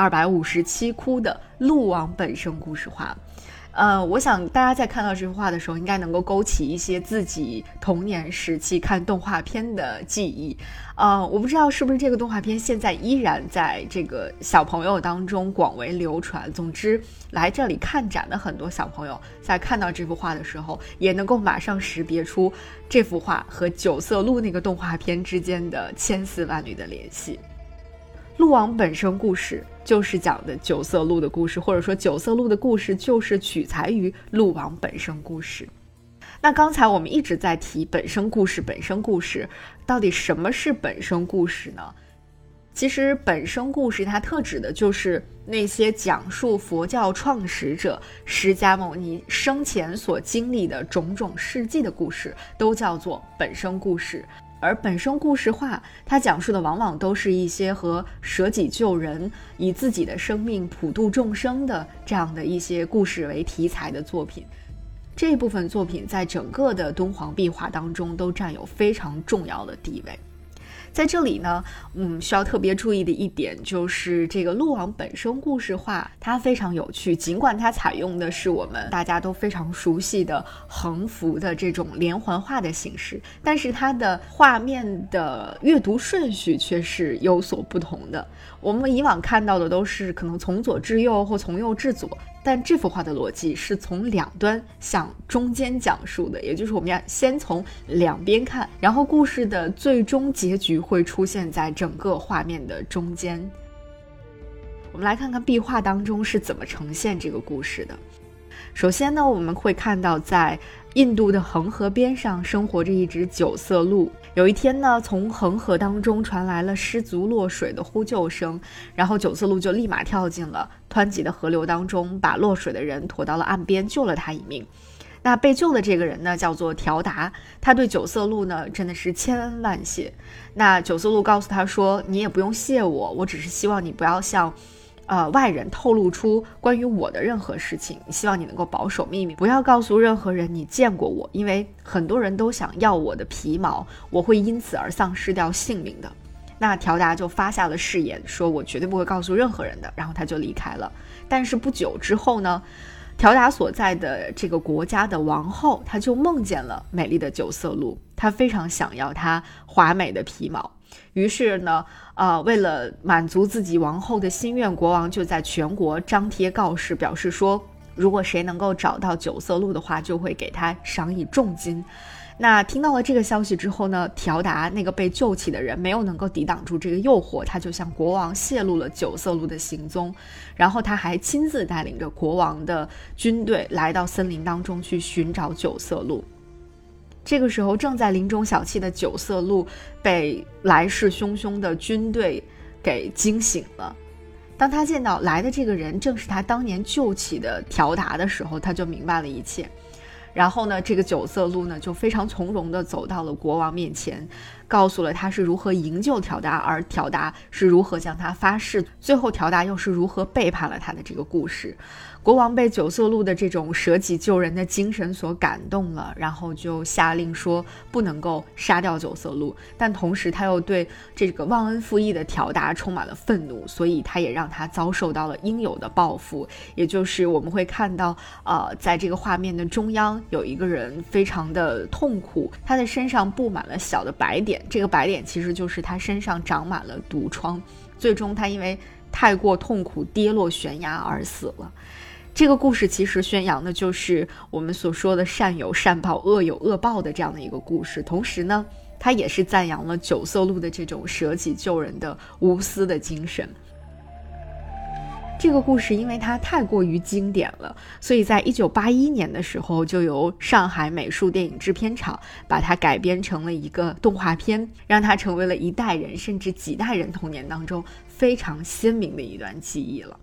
二百五十七窟的鹿王本生故事画。呃，我想大家在看到这幅画的时候，应该能够勾起一些自己童年时期看动画片的记忆。呃，我不知道是不是这个动画片现在依然在这个小朋友当中广为流传。总之，来这里看展的很多小朋友在看到这幅画的时候，也能够马上识别出这幅画和九色鹿那个动画片之间的千丝万缕的联系。鹿王本身故事就是讲的九色鹿的故事，或者说九色鹿的故事就是取材于鹿王本身故事。那刚才我们一直在提本身故事，本身故事到底什么是本身故事呢？其实本身故事它特指的就是那些讲述佛教创始者释迦牟尼生前所经历的种种事迹的故事，都叫做本身故事。而本身故事画，它讲述的往往都是一些和舍己救人、以自己的生命普度众生的这样的一些故事为题材的作品。这部分作品在整个的敦煌壁画当中都占有非常重要的地位。在这里呢，嗯，需要特别注意的一点就是这个鹿王本身故事化，它非常有趣。尽管它采用的是我们大家都非常熟悉的横幅的这种连环画的形式，但是它的画面的阅读顺序却是有所不同的。我们以往看到的都是可能从左至右或从右至左。但这幅画的逻辑是从两端向中间讲述的，也就是我们要先从两边看，然后故事的最终结局会出现在整个画面的中间。我们来看看壁画当中是怎么呈现这个故事的。首先呢，我们会看到在印度的恒河边上生活着一只九色鹿。有一天呢，从恒河当中传来了失足落水的呼救声，然后九色鹿就立马跳进了湍急的河流当中，把落水的人驮到了岸边，救了他一命。那被救的这个人呢，叫做条达，他对九色鹿呢真的是千恩万谢。那九色鹿告诉他说：“你也不用谢我，我只是希望你不要像。”呃，外人透露出关于我的任何事情，希望你能够保守秘密，不要告诉任何人你见过我，因为很多人都想要我的皮毛，我会因此而丧失掉性命的。那条达就发下了誓言，说我绝对不会告诉任何人的，然后他就离开了。但是不久之后呢，条达所在的这个国家的王后，她就梦见了美丽的九色鹿，她非常想要它华美的皮毛。于是呢，呃，为了满足自己王后的心愿，国王就在全国张贴告示，表示说，如果谁能够找到九色鹿的话，就会给他赏以重金。那听到了这个消息之后呢，条达那个被救起的人没有能够抵挡住这个诱惑，他就向国王泄露了九色鹿的行踪，然后他还亲自带领着国王的军队来到森林当中去寻找九色鹿。这个时候，正在林中小憩的九色鹿被来势汹汹的军队给惊醒了。当他见到来的这个人正是他当年救起的条达的时候，他就明白了一切。然后呢，这个九色鹿呢就非常从容地走到了国王面前，告诉了他是如何营救条达，而条达是如何向他发誓，最后条达又是如何背叛了他的这个故事。国王被九色鹿的这种舍己救人的精神所感动了，然后就下令说不能够杀掉九色鹿，但同时他又对这个忘恩负义的条达充满了愤怒，所以他也让他遭受到了应有的报复。也就是我们会看到，呃，在这个画面的中央有一个人非常的痛苦，他的身上布满了小的白点，这个白点其实就是他身上长满了毒疮，最终他因为太过痛苦跌落悬崖而死了。这个故事其实宣扬的就是我们所说的善有善报、恶有恶报的这样的一个故事。同时呢，它也是赞扬了九色鹿的这种舍己救人的无私的精神。这个故事因为它太过于经典了，所以在一九八一年的时候，就由上海美术电影制片厂把它改编成了一个动画片，让它成为了一代人甚至几代人童年当中非常鲜明的一段记忆了。